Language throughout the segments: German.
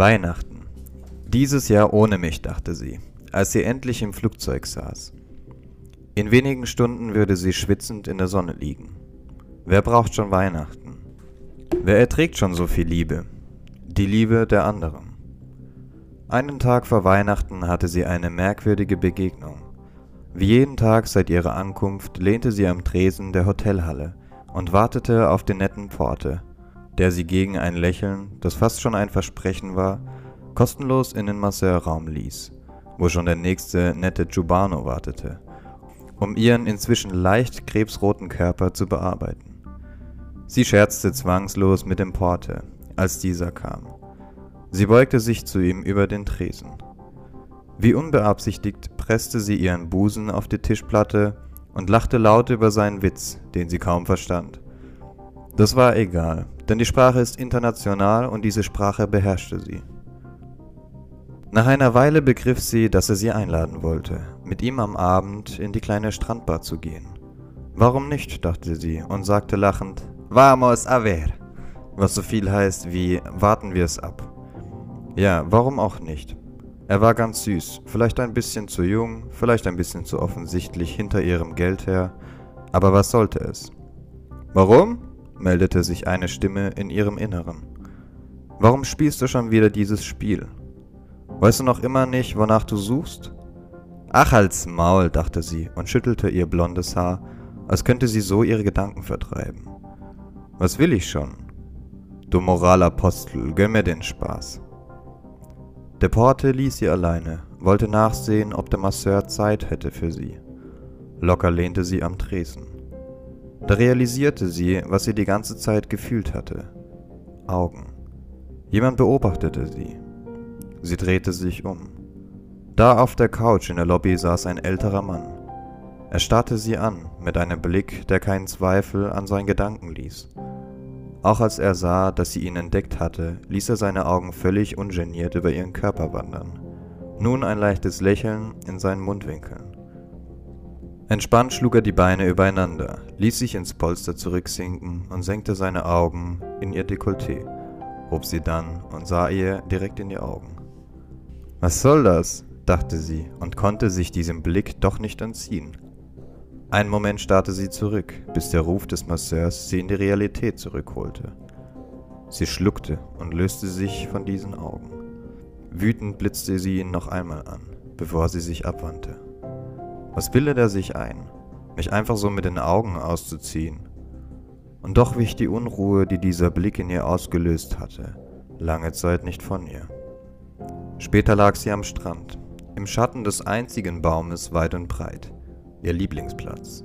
Weihnachten. Dieses Jahr ohne mich, dachte sie, als sie endlich im Flugzeug saß. In wenigen Stunden würde sie schwitzend in der Sonne liegen. Wer braucht schon Weihnachten? Wer erträgt schon so viel Liebe? Die Liebe der anderen. Einen Tag vor Weihnachten hatte sie eine merkwürdige Begegnung. Wie jeden Tag seit ihrer Ankunft lehnte sie am Tresen der Hotelhalle und wartete auf den netten Pforte, der sie gegen ein Lächeln, das fast schon ein Versprechen war, kostenlos in den Masseurraum ließ, wo schon der nächste nette Giubano wartete, um ihren inzwischen leicht krebsroten Körper zu bearbeiten. Sie scherzte zwangslos mit dem Porte, als dieser kam. Sie beugte sich zu ihm über den Tresen. Wie unbeabsichtigt presste sie ihren Busen auf die Tischplatte und lachte laut über seinen Witz, den sie kaum verstand. Das war egal, denn die Sprache ist international und diese Sprache beherrschte sie. Nach einer Weile begriff sie, dass er sie einladen wollte, mit ihm am Abend in die kleine Strandbar zu gehen. Warum nicht, dachte sie und sagte lachend, Vamos a ver, was so viel heißt wie warten wir es ab. Ja, warum auch nicht? Er war ganz süß, vielleicht ein bisschen zu jung, vielleicht ein bisschen zu offensichtlich hinter ihrem Geld her, aber was sollte es? Warum? Meldete sich eine Stimme in ihrem Inneren. Warum spielst du schon wieder dieses Spiel? Weißt du noch immer nicht, wonach du suchst? Ach, halt's Maul, dachte sie und schüttelte ihr blondes Haar, als könnte sie so ihre Gedanken vertreiben. Was will ich schon? Du Moralapostel, gönn mir den Spaß. Der Porte ließ sie alleine, wollte nachsehen, ob der Masseur Zeit hätte für sie. Locker lehnte sie am Tresen. Da realisierte sie, was sie die ganze Zeit gefühlt hatte. Augen. Jemand beobachtete sie. Sie drehte sich um. Da auf der Couch in der Lobby saß ein älterer Mann. Er starrte sie an, mit einem Blick, der keinen Zweifel an seinen Gedanken ließ. Auch als er sah, dass sie ihn entdeckt hatte, ließ er seine Augen völlig ungeniert über ihren Körper wandern. Nun ein leichtes Lächeln in seinen Mundwinkeln. Entspannt schlug er die Beine übereinander, ließ sich ins Polster zurücksinken und senkte seine Augen in ihr Dekolleté, hob sie dann und sah ihr direkt in die Augen. Was soll das? dachte sie und konnte sich diesem Blick doch nicht entziehen. Einen Moment starrte sie zurück, bis der Ruf des Masseurs sie in die Realität zurückholte. Sie schluckte und löste sich von diesen Augen. Wütend blitzte sie ihn noch einmal an, bevor sie sich abwandte. Was bildet er sich ein, mich einfach so mit den Augen auszuziehen? Und doch wich die Unruhe, die dieser Blick in ihr ausgelöst hatte, lange Zeit nicht von ihr. Später lag sie am Strand, im Schatten des einzigen Baumes weit und breit ihr Lieblingsplatz.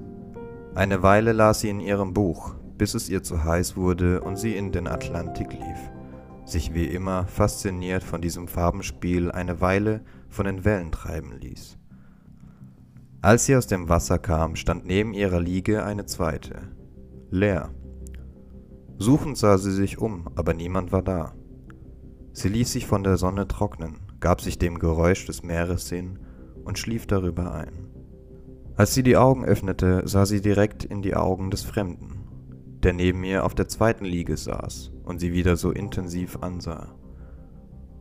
Eine Weile las sie in ihrem Buch, bis es ihr zu heiß wurde und sie in den Atlantik lief, sich wie immer fasziniert von diesem Farbenspiel eine Weile von den Wellen treiben ließ. Als sie aus dem Wasser kam, stand neben ihrer Liege eine zweite, leer. Suchend sah sie sich um, aber niemand war da. Sie ließ sich von der Sonne trocknen, gab sich dem Geräusch des Meeres hin und schlief darüber ein. Als sie die Augen öffnete, sah sie direkt in die Augen des Fremden, der neben ihr auf der zweiten Liege saß und sie wieder so intensiv ansah.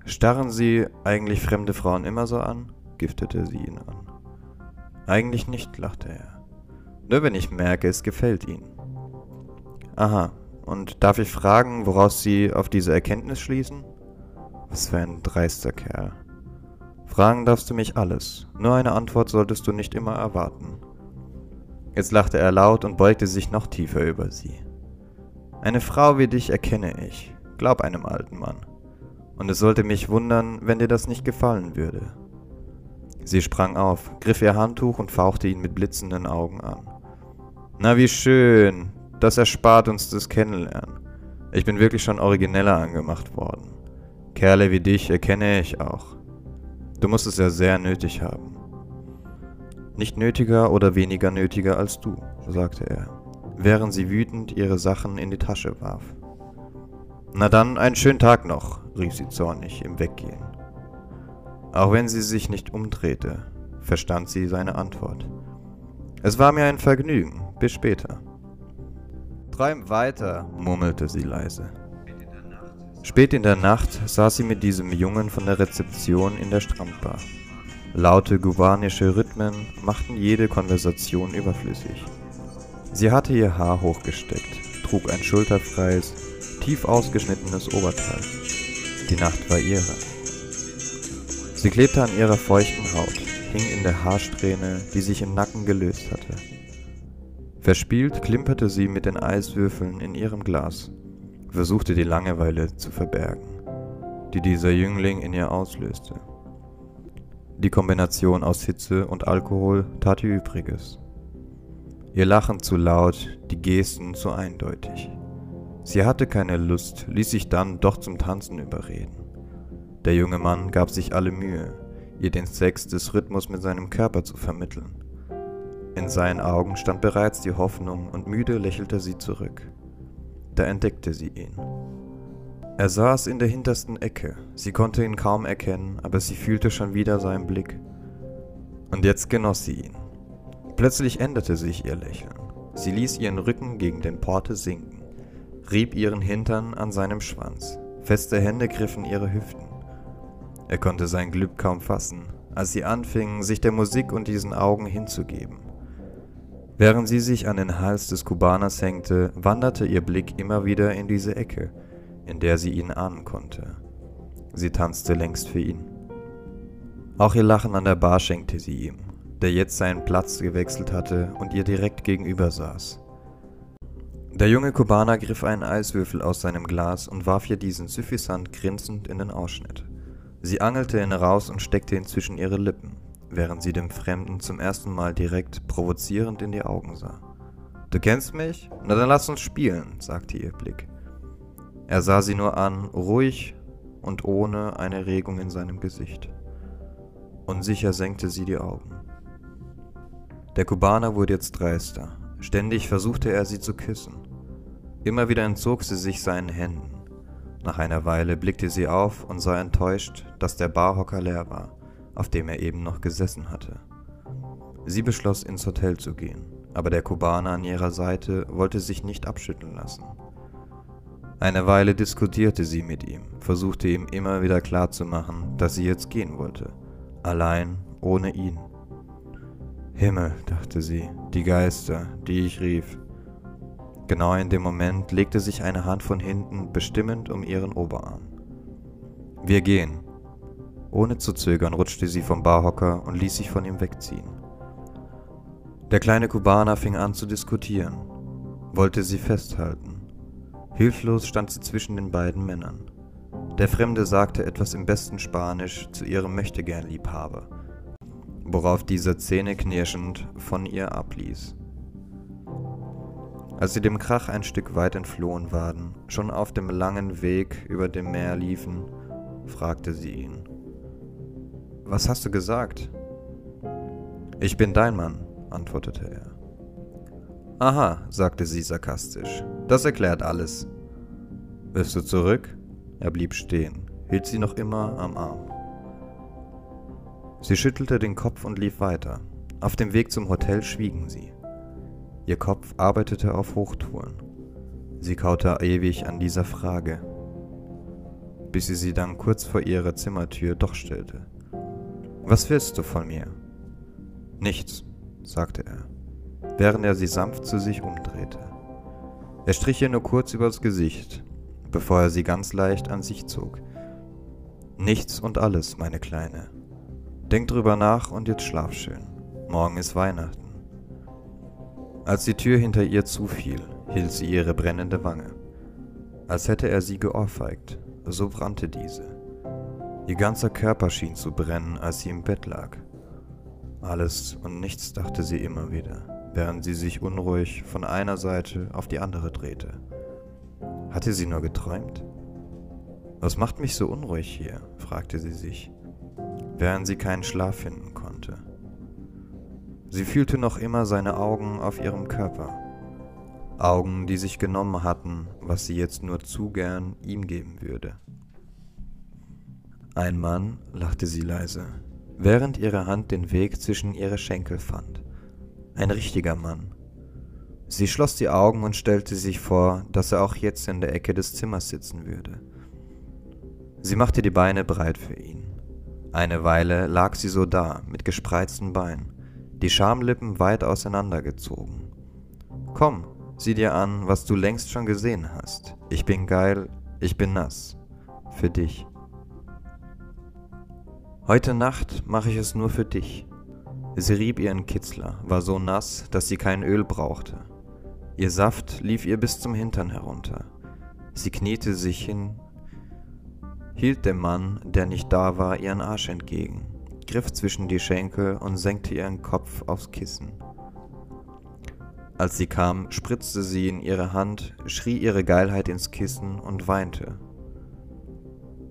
Starren Sie eigentlich fremde Frauen immer so an? giftete sie ihn an. Eigentlich nicht, lachte er. Nur wenn ich merke, es gefällt Ihnen. Aha, und darf ich fragen, woraus Sie auf diese Erkenntnis schließen? Was für ein dreister Kerl. Fragen darfst du mich alles, nur eine Antwort solltest du nicht immer erwarten. Jetzt lachte er laut und beugte sich noch tiefer über sie. Eine Frau wie dich erkenne ich, glaub einem alten Mann. Und es sollte mich wundern, wenn dir das nicht gefallen würde. Sie sprang auf, griff ihr Handtuch und fauchte ihn mit blitzenden Augen an. Na wie schön, das erspart uns das Kennenlernen. Ich bin wirklich schon origineller angemacht worden. Kerle wie dich erkenne ich auch. Du musst es ja sehr nötig haben. Nicht nötiger oder weniger nötiger als du, sagte er, während sie wütend ihre Sachen in die Tasche warf. Na dann, einen schönen Tag noch, rief sie zornig im Weggehen. Auch wenn sie sich nicht umdrehte, verstand sie seine Antwort. Es war mir ein Vergnügen, bis später. Träum weiter, murmelte sie leise. Spät in der Nacht saß sie mit diesem Jungen von der Rezeption in der Strandbar. Laute kubanische Rhythmen machten jede Konversation überflüssig. Sie hatte ihr Haar hochgesteckt, trug ein schulterfreies, tief ausgeschnittenes Oberteil. Die Nacht war ihre. Sie klebte an ihrer feuchten Haut, hing in der Haarsträhne, die sich im Nacken gelöst hatte. Verspielt klimperte sie mit den Eiswürfeln in ihrem Glas versuchte die Langeweile zu verbergen, die dieser Jüngling in ihr auslöste. Die Kombination aus Hitze und Alkohol tat ihr Übriges. Ihr Lachen zu laut, die Gesten zu eindeutig. Sie hatte keine Lust, ließ sich dann doch zum Tanzen überreden. Der junge Mann gab sich alle Mühe, ihr den Sex des Rhythmus mit seinem Körper zu vermitteln. In seinen Augen stand bereits die Hoffnung und müde lächelte sie zurück. Da entdeckte sie ihn. Er saß in der hintersten Ecke. Sie konnte ihn kaum erkennen, aber sie fühlte schon wieder seinen Blick. Und jetzt genoss sie ihn. Plötzlich änderte sich ihr Lächeln. Sie ließ ihren Rücken gegen den Porte sinken, rieb ihren Hintern an seinem Schwanz. Feste Hände griffen ihre Hüften. Er konnte sein Glück kaum fassen, als sie anfingen, sich der Musik und diesen Augen hinzugeben. Während sie sich an den Hals des Kubaners hängte, wanderte ihr Blick immer wieder in diese Ecke, in der sie ihn ahnen konnte. Sie tanzte längst für ihn. Auch ihr Lachen an der Bar schenkte sie ihm, der jetzt seinen Platz gewechselt hatte und ihr direkt gegenüber saß. Der junge Kubaner griff einen Eiswürfel aus seinem Glas und warf ihr diesen suffisant grinsend in den Ausschnitt. Sie angelte ihn raus und steckte ihn zwischen ihre Lippen während sie dem Fremden zum ersten Mal direkt provozierend in die Augen sah. Du kennst mich? Na dann lass uns spielen, sagte ihr Blick. Er sah sie nur an, ruhig und ohne eine Regung in seinem Gesicht. Unsicher senkte sie die Augen. Der Kubaner wurde jetzt dreister. Ständig versuchte er sie zu küssen. Immer wieder entzog sie sich seinen Händen. Nach einer Weile blickte sie auf und sah enttäuscht, dass der Barhocker leer war auf dem er eben noch gesessen hatte. Sie beschloss, ins Hotel zu gehen, aber der Kubaner an ihrer Seite wollte sich nicht abschütteln lassen. Eine Weile diskutierte sie mit ihm, versuchte ihm immer wieder klarzumachen, dass sie jetzt gehen wollte, allein, ohne ihn. Himmel, dachte sie, die Geister, die ich rief. Genau in dem Moment legte sich eine Hand von hinten bestimmend um ihren Oberarm. Wir gehen, ohne zu zögern rutschte sie vom Barhocker und ließ sich von ihm wegziehen. Der kleine Kubaner fing an zu diskutieren, wollte sie festhalten. Hilflos stand sie zwischen den beiden Männern. Der Fremde sagte etwas im besten Spanisch zu ihrem Möchtegern-Liebhaber, worauf dieser zähneknirschend von ihr abließ. Als sie dem Krach ein Stück weit entflohen waren, schon auf dem langen Weg über dem Meer liefen, fragte sie ihn. Was hast du gesagt? Ich bin dein Mann, antwortete er. Aha, sagte sie sarkastisch. Das erklärt alles. Willst du zurück? Er blieb stehen, hielt sie noch immer am Arm. Sie schüttelte den Kopf und lief weiter. Auf dem Weg zum Hotel schwiegen sie. Ihr Kopf arbeitete auf Hochtouren. Sie kaute ewig an dieser Frage, bis sie sie dann kurz vor ihrer Zimmertür doch stellte. Was willst du von mir? Nichts, sagte er, während er sie sanft zu sich umdrehte. Er strich ihr nur kurz übers Gesicht, bevor er sie ganz leicht an sich zog. Nichts und alles, meine Kleine. Denk drüber nach und jetzt schlaf schön. Morgen ist Weihnachten. Als die Tür hinter ihr zufiel, hielt sie ihre brennende Wange. Als hätte er sie geohrfeigt, so brannte diese. Ihr ganzer Körper schien zu brennen, als sie im Bett lag. Alles und nichts dachte sie immer wieder, während sie sich unruhig von einer Seite auf die andere drehte. Hatte sie nur geträumt? Was macht mich so unruhig hier? fragte sie sich, während sie keinen Schlaf finden konnte. Sie fühlte noch immer seine Augen auf ihrem Körper. Augen, die sich genommen hatten, was sie jetzt nur zu gern ihm geben würde. Ein Mann, lachte sie leise, während ihre Hand den Weg zwischen ihre Schenkel fand. Ein richtiger Mann. Sie schloss die Augen und stellte sich vor, dass er auch jetzt in der Ecke des Zimmers sitzen würde. Sie machte die Beine breit für ihn. Eine Weile lag sie so da, mit gespreizten Beinen, die Schamlippen weit auseinandergezogen. Komm, sieh dir an, was du längst schon gesehen hast. Ich bin geil, ich bin nass. Für dich. Heute Nacht mache ich es nur für dich. Sie rieb ihren Kitzler, war so nass, dass sie kein Öl brauchte. Ihr Saft lief ihr bis zum Hintern herunter. Sie kniete sich hin, hielt dem Mann, der nicht da war, ihren Arsch entgegen, griff zwischen die Schenkel und senkte ihren Kopf aufs Kissen. Als sie kam, spritzte sie in ihre Hand, schrie ihre Geilheit ins Kissen und weinte.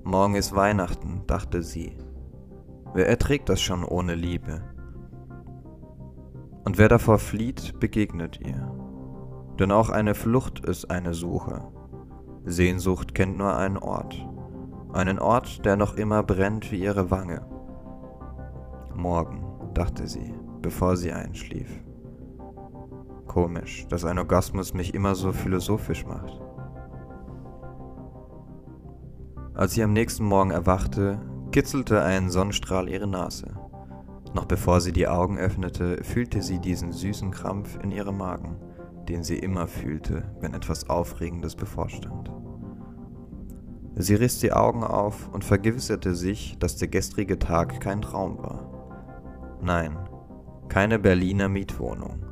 Morgen ist Weihnachten, dachte sie. Wer erträgt das schon ohne Liebe? Und wer davor flieht, begegnet ihr. Denn auch eine Flucht ist eine Suche. Sehnsucht kennt nur einen Ort. Einen Ort, der noch immer brennt wie ihre Wange. Morgen, dachte sie, bevor sie einschlief. Komisch, dass ein Orgasmus mich immer so philosophisch macht. Als sie am nächsten Morgen erwachte, kitzelte ein Sonnenstrahl ihre Nase. Noch bevor sie die Augen öffnete, fühlte sie diesen süßen Krampf in ihrem Magen, den sie immer fühlte, wenn etwas Aufregendes bevorstand. Sie riss die Augen auf und vergewisserte sich, dass der gestrige Tag kein Traum war. Nein, keine Berliner Mietwohnung.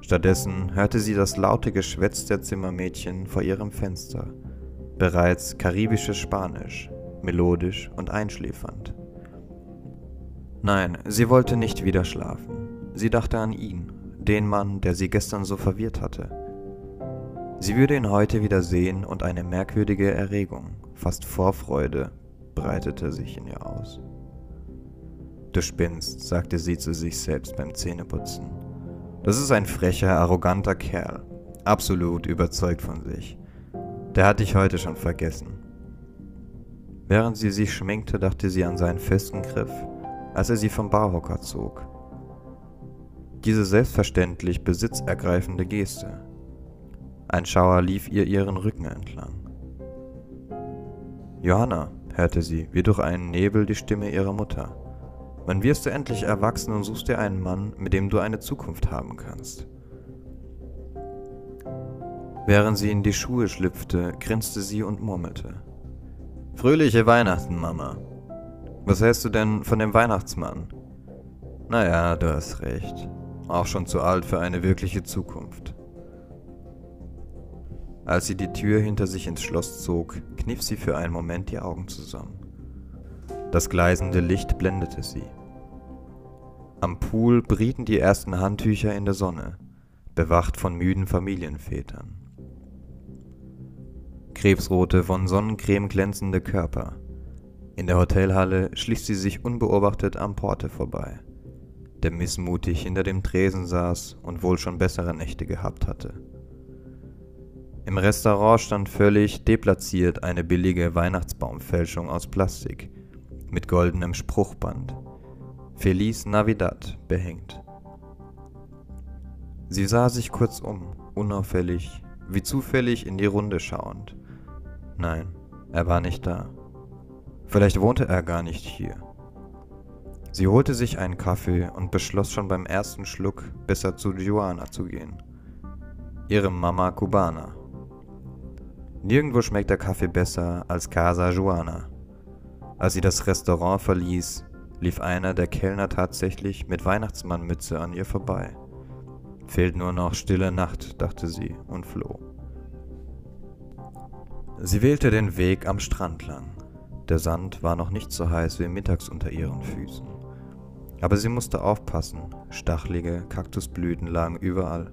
Stattdessen hörte sie das laute Geschwätz der Zimmermädchen vor ihrem Fenster, bereits karibisches Spanisch, melodisch und einschläfernd. Nein, sie wollte nicht wieder schlafen. Sie dachte an ihn, den Mann, der sie gestern so verwirrt hatte. Sie würde ihn heute wieder sehen und eine merkwürdige Erregung, fast Vorfreude, breitete sich in ihr aus. Du spinnst, sagte sie zu sich selbst beim Zähneputzen. Das ist ein frecher, arroganter Kerl, absolut überzeugt von sich. Der hat dich heute schon vergessen. Während sie sich schminkte, dachte sie an seinen festen Griff, als er sie vom Barhocker zog. Diese selbstverständlich besitzergreifende Geste. Ein Schauer lief ihr ihren Rücken entlang. Johanna, hörte sie, wie durch einen Nebel die Stimme ihrer Mutter. Wann wirst du endlich erwachsen und suchst dir einen Mann, mit dem du eine Zukunft haben kannst? Während sie in die Schuhe schlüpfte, grinste sie und murmelte. Fröhliche Weihnachten, Mama. Was hältst du denn von dem Weihnachtsmann? Naja, du hast recht. Auch schon zu alt für eine wirkliche Zukunft. Als sie die Tür hinter sich ins Schloss zog, kniff sie für einen Moment die Augen zusammen. Das gleisende Licht blendete sie. Am Pool brieten die ersten Handtücher in der Sonne, bewacht von müden Familienvätern krebsrote, von Sonnencreme glänzende Körper. In der Hotelhalle schlich sie sich unbeobachtet am Porte vorbei, der missmutig hinter dem Tresen saß und wohl schon bessere Nächte gehabt hatte. Im Restaurant stand völlig deplatziert eine billige Weihnachtsbaumfälschung aus Plastik mit goldenem Spruchband. Feliz Navidad behängt. Sie sah sich kurz um, unauffällig, wie zufällig in die Runde schauend. Nein, er war nicht da. Vielleicht wohnte er gar nicht hier. Sie holte sich einen Kaffee und beschloss schon beim ersten Schluck besser zu Joana zu gehen. Ihre Mama Cubana. Nirgendwo schmeckt der Kaffee besser als Casa Joana. Als sie das Restaurant verließ, lief einer der Kellner tatsächlich mit Weihnachtsmannmütze an ihr vorbei. Fehlt nur noch stille Nacht, dachte sie und floh. Sie wählte den Weg am Strand lang. Der Sand war noch nicht so heiß wie mittags unter ihren Füßen. Aber sie musste aufpassen, stachelige Kaktusblüten lagen überall.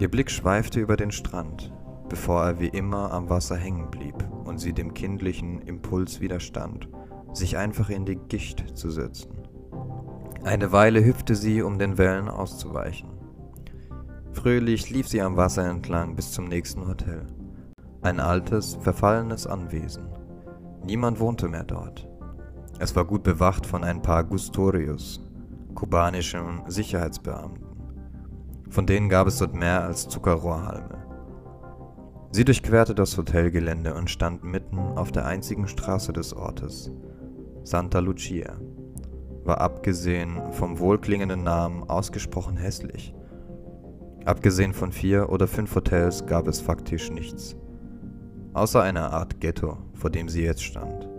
Ihr Blick schweifte über den Strand, bevor er wie immer am Wasser hängen blieb und sie dem kindlichen Impuls widerstand, sich einfach in die Gicht zu setzen. Eine Weile hüpfte sie, um den Wellen auszuweichen. Fröhlich lief sie am Wasser entlang bis zum nächsten Hotel. Ein altes, verfallenes Anwesen. Niemand wohnte mehr dort. Es war gut bewacht von ein paar Gustorius, kubanischen Sicherheitsbeamten. Von denen gab es dort mehr als Zuckerrohrhalme. Sie durchquerte das Hotelgelände und stand mitten auf der einzigen Straße des Ortes. Santa Lucia war abgesehen vom wohlklingenden Namen ausgesprochen hässlich. Abgesehen von vier oder fünf Hotels gab es faktisch nichts. Außer einer Art Ghetto, vor dem sie jetzt stand.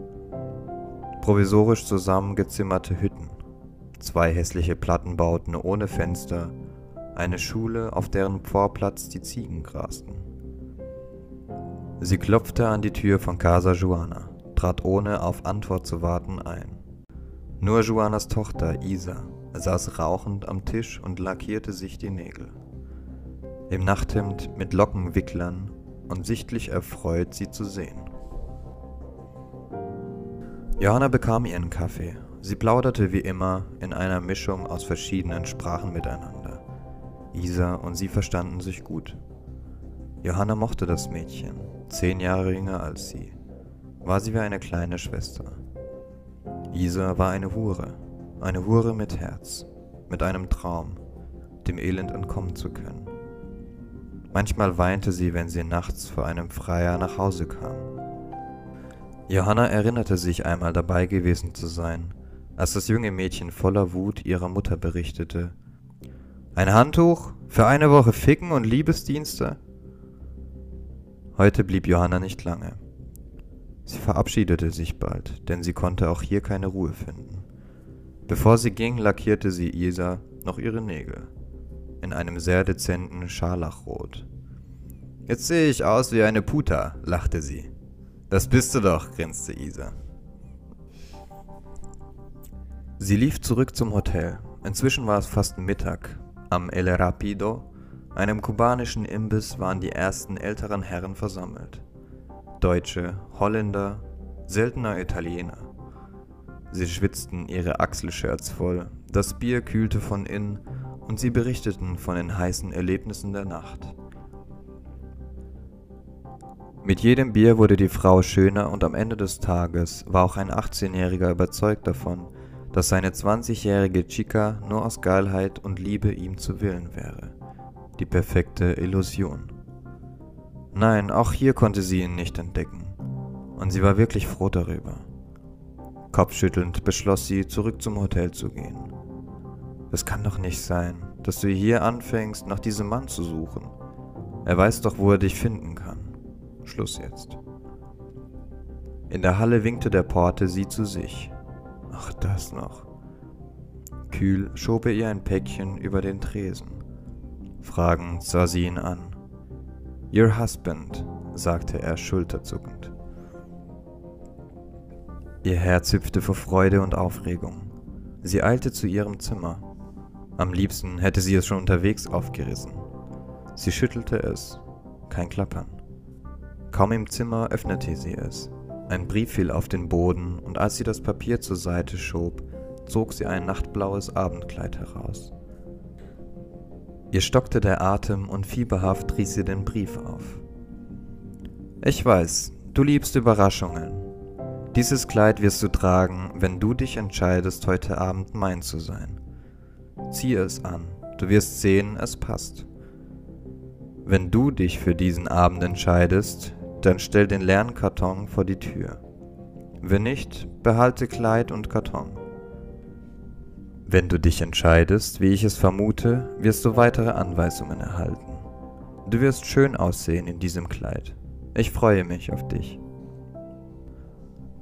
Provisorisch zusammengezimmerte Hütten, zwei hässliche Plattenbauten ohne Fenster, eine Schule, auf deren Vorplatz die Ziegen grasten. Sie klopfte an die Tür von Casa Juana, trat ohne auf Antwort zu warten ein. Nur Juanas Tochter Isa saß rauchend am Tisch und lackierte sich die Nägel. Im Nachthemd mit Lockenwicklern und sichtlich erfreut, sie zu sehen. Johanna bekam ihren Kaffee. Sie plauderte wie immer in einer Mischung aus verschiedenen Sprachen miteinander. Isa und sie verstanden sich gut. Johanna mochte das Mädchen, zehn Jahre jünger als sie, war sie wie eine kleine Schwester. Isa war eine Hure, eine Hure mit Herz, mit einem Traum, dem Elend entkommen zu können. Manchmal weinte sie, wenn sie nachts vor einem Freier nach Hause kam. Johanna erinnerte sich einmal dabei gewesen zu sein, als das junge Mädchen voller Wut ihrer Mutter berichtete. Ein Handtuch? Für eine Woche Ficken und Liebesdienste? Heute blieb Johanna nicht lange. Sie verabschiedete sich bald, denn sie konnte auch hier keine Ruhe finden. Bevor sie ging, lackierte sie Isa noch ihre Nägel. In einem sehr dezenten Scharlachrot. Jetzt sehe ich aus wie eine Puta, lachte sie. Das bist du doch, grinste Isa. Sie lief zurück zum Hotel. Inzwischen war es fast Mittag. Am El Rapido einem kubanischen Imbiss waren die ersten älteren Herren versammelt. Deutsche, Holländer, seltener Italiener. Sie schwitzten ihre Achselshirts voll, das Bier kühlte von innen und sie berichteten von den heißen Erlebnissen der Nacht. Mit jedem Bier wurde die Frau schöner und am Ende des Tages war auch ein 18-Jähriger überzeugt davon, dass seine 20-jährige Chica nur aus Geilheit und Liebe ihm zu willen wäre die perfekte Illusion. Nein, auch hier konnte sie ihn nicht entdecken, und sie war wirklich froh darüber. Kopfschüttelnd beschloss sie, zurück zum Hotel zu gehen. Es kann doch nicht sein, dass du hier anfängst, nach diesem Mann zu suchen. Er weiß doch, wo er dich finden kann. Schluss jetzt. In der Halle winkte der Porte sie zu sich. Ach, das noch. Kühl schob er ihr ein Päckchen über den Tresen. Fragend sah sie ihn an. Your husband, sagte er schulterzuckend. Ihr Herz hüpfte vor Freude und Aufregung. Sie eilte zu ihrem Zimmer. Am liebsten hätte sie es schon unterwegs aufgerissen. Sie schüttelte es. Kein Klappern. Kaum im Zimmer öffnete sie es. Ein Brief fiel auf den Boden und als sie das Papier zur Seite schob, zog sie ein nachtblaues Abendkleid heraus. Ihr stockte der Atem und fieberhaft riss sie den Brief auf. Ich weiß, du liebst Überraschungen. Dieses Kleid wirst du tragen, wenn du dich entscheidest, heute Abend mein zu sein. Ziehe es an, du wirst sehen, es passt. Wenn du dich für diesen Abend entscheidest, dann stell den leeren Karton vor die Tür. Wenn nicht, behalte Kleid und Karton. Wenn du dich entscheidest, wie ich es vermute, wirst du weitere Anweisungen erhalten. Du wirst schön aussehen in diesem Kleid. Ich freue mich auf dich.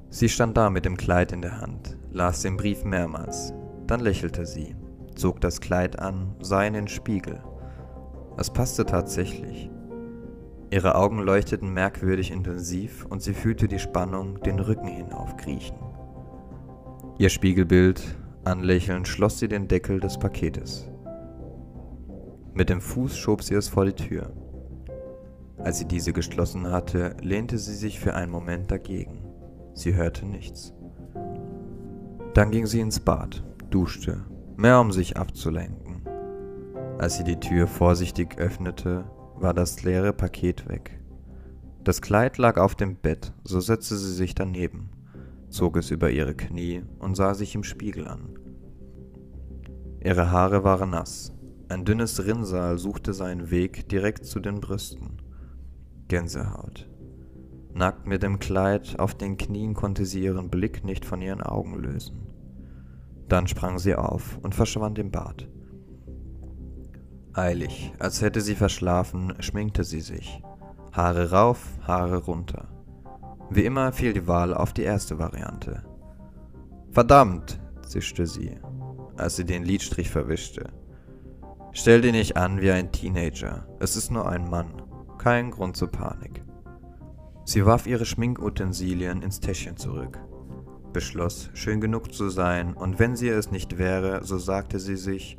Sie stand da mit dem Kleid in der Hand, las den Brief mehrmals. Dann lächelte sie, zog das Kleid an, sah in den Spiegel. Es passte tatsächlich. Ihre Augen leuchteten merkwürdig intensiv und sie fühlte die Spannung den Rücken hinaufkriechen. Ihr Spiegelbild Anlächelnd schloss sie den Deckel des Paketes. Mit dem Fuß schob sie es vor die Tür. Als sie diese geschlossen hatte, lehnte sie sich für einen Moment dagegen. Sie hörte nichts. Dann ging sie ins Bad, duschte, mehr um sich abzulenken. Als sie die Tür vorsichtig öffnete, war das leere Paket weg. Das Kleid lag auf dem Bett, so setzte sie sich daneben zog es über ihre Knie und sah sich im Spiegel an. Ihre Haare waren nass, ein dünnes Rinnsal suchte seinen Weg direkt zu den Brüsten. Gänsehaut. Nackt mit dem Kleid auf den Knien konnte sie ihren Blick nicht von ihren Augen lösen. Dann sprang sie auf und verschwand im Bad. Eilig, als hätte sie verschlafen, schminkte sie sich. Haare rauf, Haare runter. Wie immer fiel die Wahl auf die erste Variante. Verdammt, zischte sie, als sie den Lidstrich verwischte. Stell dich nicht an wie ein Teenager. Es ist nur ein Mann. Kein Grund zur Panik. Sie warf ihre Schminkutensilien ins Täschchen zurück, beschloss, schön genug zu sein, und wenn sie es nicht wäre, so sagte sie sich,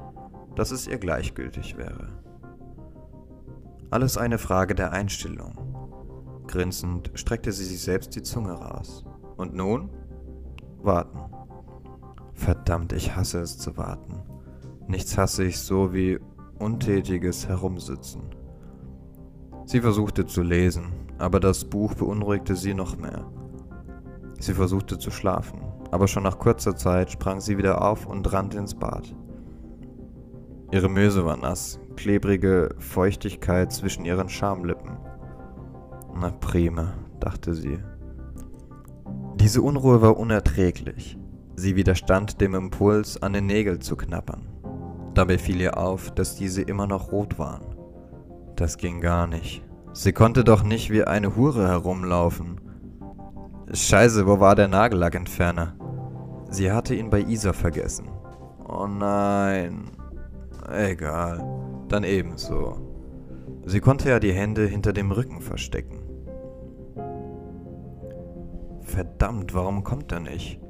dass es ihr gleichgültig wäre. Alles eine Frage der Einstellung. Grinsend streckte sie sich selbst die Zunge raus. Und nun? Warten. Verdammt, ich hasse es zu warten. Nichts hasse ich so wie untätiges Herumsitzen. Sie versuchte zu lesen, aber das Buch beunruhigte sie noch mehr. Sie versuchte zu schlafen, aber schon nach kurzer Zeit sprang sie wieder auf und rannte ins Bad. Ihre Möse war nass, klebrige Feuchtigkeit zwischen ihren Schamlippen. Na prima, dachte sie. Diese Unruhe war unerträglich. Sie widerstand dem Impuls, an den Nägeln zu knappern. Dabei fiel ihr auf, dass diese immer noch rot waren. Das ging gar nicht. Sie konnte doch nicht wie eine Hure herumlaufen. Scheiße, wo war der Nagellackentferner? Sie hatte ihn bei Isa vergessen. Oh nein. Egal, dann ebenso. Sie konnte ja die Hände hinter dem Rücken verstecken. Verdammt, warum kommt er nicht?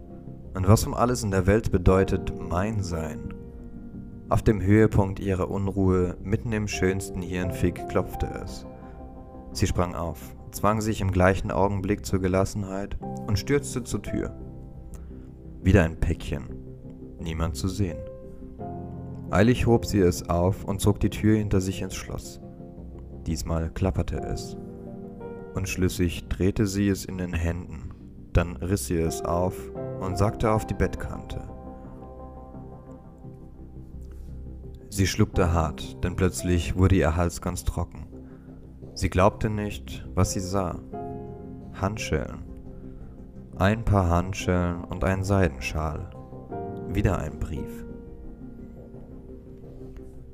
Und was um alles in der Welt bedeutet mein Sein? Auf dem Höhepunkt ihrer Unruhe, mitten im schönsten Hirnfick, klopfte es. Sie sprang auf, zwang sich im gleichen Augenblick zur Gelassenheit und stürzte zur Tür. Wieder ein Päckchen. Niemand zu sehen. Eilig hob sie es auf und zog die Tür hinter sich ins Schloss. Diesmal klapperte es. Unschlüssig drehte sie es in den Händen, dann riss sie es auf und sagte auf die Bettkante. Sie schluckte hart, denn plötzlich wurde ihr Hals ganz trocken. Sie glaubte nicht, was sie sah. Handschellen. Ein paar Handschellen und ein Seidenschal. Wieder ein Brief.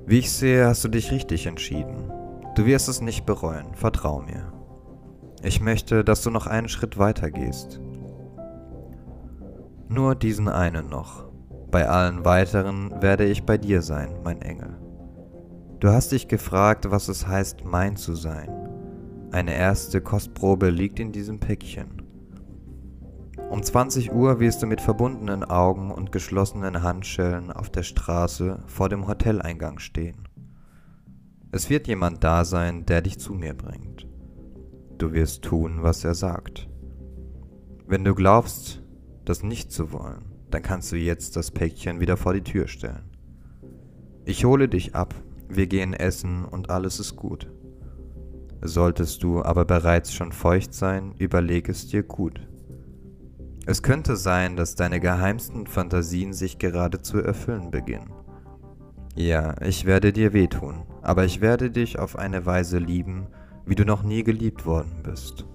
Wie ich sehe, hast du dich richtig entschieden. Du wirst es nicht bereuen, vertrau mir. Ich möchte, dass du noch einen Schritt weiter gehst. Nur diesen einen noch. Bei allen weiteren werde ich bei dir sein, mein Engel. Du hast dich gefragt, was es heißt, mein zu sein. Eine erste Kostprobe liegt in diesem Päckchen. Um 20 Uhr wirst du mit verbundenen Augen und geschlossenen Handschellen auf der Straße vor dem Hoteleingang stehen. Es wird jemand da sein, der dich zu mir bringt. Du wirst tun, was er sagt. Wenn du glaubst, das nicht zu wollen, dann kannst du jetzt das Päckchen wieder vor die Tür stellen. Ich hole dich ab, wir gehen essen und alles ist gut. Solltest du aber bereits schon feucht sein, überleg es dir gut. Es könnte sein, dass deine geheimsten Fantasien sich gerade zu erfüllen beginnen. Ja, ich werde dir wehtun, aber ich werde dich auf eine Weise lieben, wie du noch nie geliebt worden bist.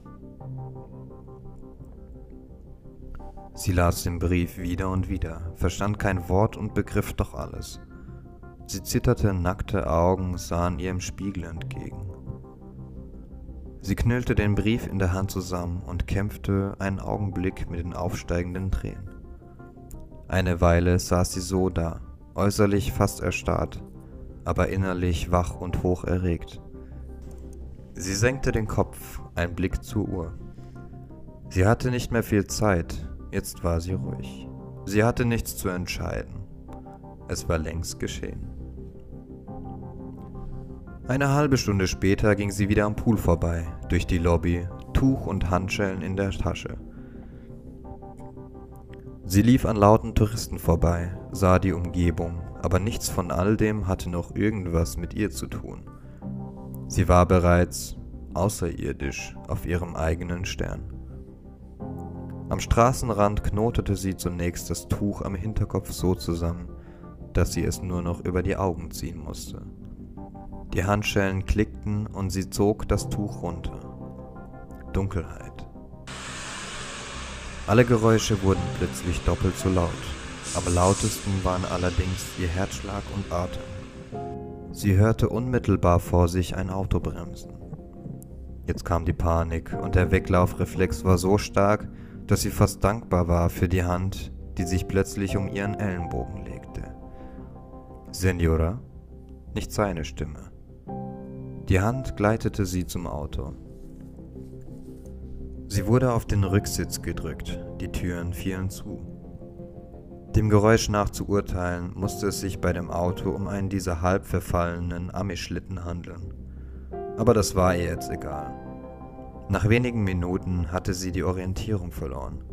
Sie las den Brief wieder und wieder, verstand kein Wort und begriff doch alles. Sie zitterte, nackte Augen sahen ihr im Spiegel entgegen. Sie knüllte den Brief in der Hand zusammen und kämpfte einen Augenblick mit den aufsteigenden Tränen. Eine Weile saß sie so da, äußerlich fast erstarrt, aber innerlich wach und hoch erregt. Sie senkte den Kopf, ein Blick zur Uhr. Sie hatte nicht mehr viel Zeit, jetzt war sie ruhig. Sie hatte nichts zu entscheiden. Es war längst geschehen. Eine halbe Stunde später ging sie wieder am Pool vorbei, durch die Lobby, Tuch und Handschellen in der Tasche. Sie lief an lauten Touristen vorbei, sah die Umgebung, aber nichts von all dem hatte noch irgendwas mit ihr zu tun. Sie war bereits außerirdisch auf ihrem eigenen Stern. Am Straßenrand knotete sie zunächst das Tuch am Hinterkopf so zusammen, dass sie es nur noch über die Augen ziehen musste. Die Handschellen klickten und sie zog das Tuch runter. Dunkelheit. Alle Geräusche wurden plötzlich doppelt so laut. Am lautesten waren allerdings ihr Herzschlag und Atem. Sie hörte unmittelbar vor sich ein Auto bremsen. Jetzt kam die Panik und der Weglaufreflex war so stark, dass sie fast dankbar war für die Hand, die sich plötzlich um ihren Ellenbogen legte. Senora? Nicht seine Stimme. Die Hand gleitete sie zum Auto. Sie wurde auf den Rücksitz gedrückt, die Türen fielen zu. Dem Geräusch nach zu urteilen, musste es sich bei dem Auto um einen dieser halb verfallenen Amischlitten handeln. Aber das war ihr jetzt egal. Nach wenigen Minuten hatte sie die Orientierung verloren.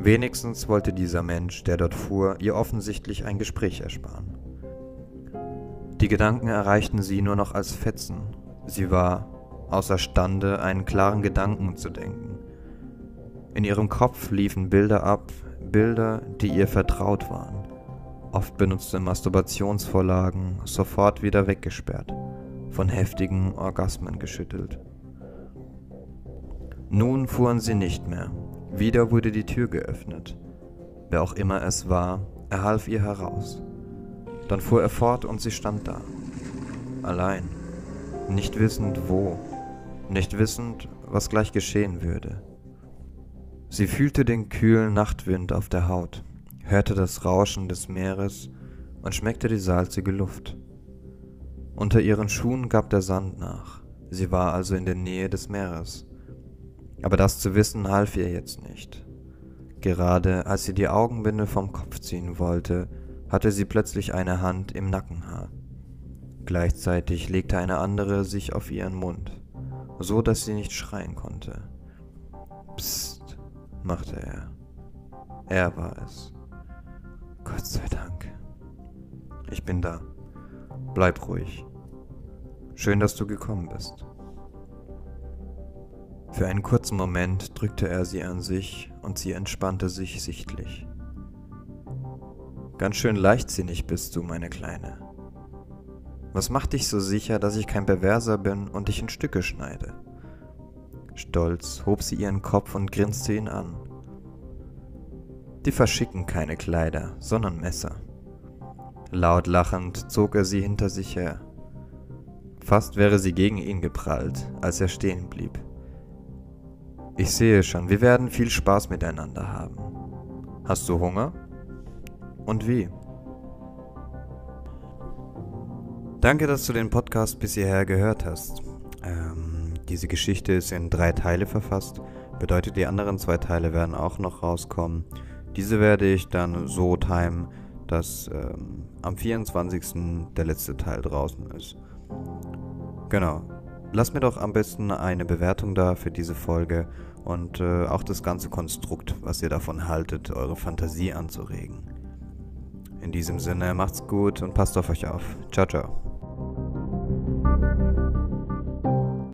Wenigstens wollte dieser Mensch, der dort fuhr, ihr offensichtlich ein Gespräch ersparen. Die Gedanken erreichten sie nur noch als Fetzen. Sie war außerstande, einen klaren Gedanken zu denken. In ihrem Kopf liefen Bilder ab, Bilder, die ihr vertraut waren. Oft benutzte Masturbationsvorlagen, sofort wieder weggesperrt, von heftigen Orgasmen geschüttelt. Nun fuhren sie nicht mehr. Wieder wurde die Tür geöffnet. Wer auch immer es war, er half ihr heraus. Dann fuhr er fort und sie stand da. Allein. Nicht wissend wo. Nicht wissend, was gleich geschehen würde. Sie fühlte den kühlen Nachtwind auf der Haut, hörte das Rauschen des Meeres und schmeckte die salzige Luft. Unter ihren Schuhen gab der Sand nach, sie war also in der Nähe des Meeres. Aber das zu wissen half ihr jetzt nicht. Gerade als sie die Augenbinde vom Kopf ziehen wollte, hatte sie plötzlich eine Hand im Nackenhaar. Gleichzeitig legte eine andere sich auf ihren Mund, so dass sie nicht schreien konnte. Psst machte er. Er war es. Gott sei Dank. Ich bin da. Bleib ruhig. Schön, dass du gekommen bist. Für einen kurzen Moment drückte er sie an sich und sie entspannte sich sichtlich. Ganz schön leichtsinnig bist du, meine Kleine. Was macht dich so sicher, dass ich kein Perverser bin und dich in Stücke schneide? Stolz hob sie ihren Kopf und grinste ihn an. Die verschicken keine Kleider, sondern Messer. Laut lachend zog er sie hinter sich her. Fast wäre sie gegen ihn geprallt, als er stehen blieb. Ich sehe schon, wir werden viel Spaß miteinander haben. Hast du Hunger? Und wie? Danke, dass du den Podcast bis hierher gehört hast. Ähm, diese Geschichte ist in drei Teile verfasst, bedeutet die anderen zwei Teile werden auch noch rauskommen. Diese werde ich dann so timen, dass ähm, am 24. der letzte Teil draußen ist. Genau. Lasst mir doch am besten eine Bewertung da für diese Folge und äh, auch das ganze Konstrukt, was ihr davon haltet, eure Fantasie anzuregen. In diesem Sinne, macht's gut und passt auf euch auf. Ciao, ciao.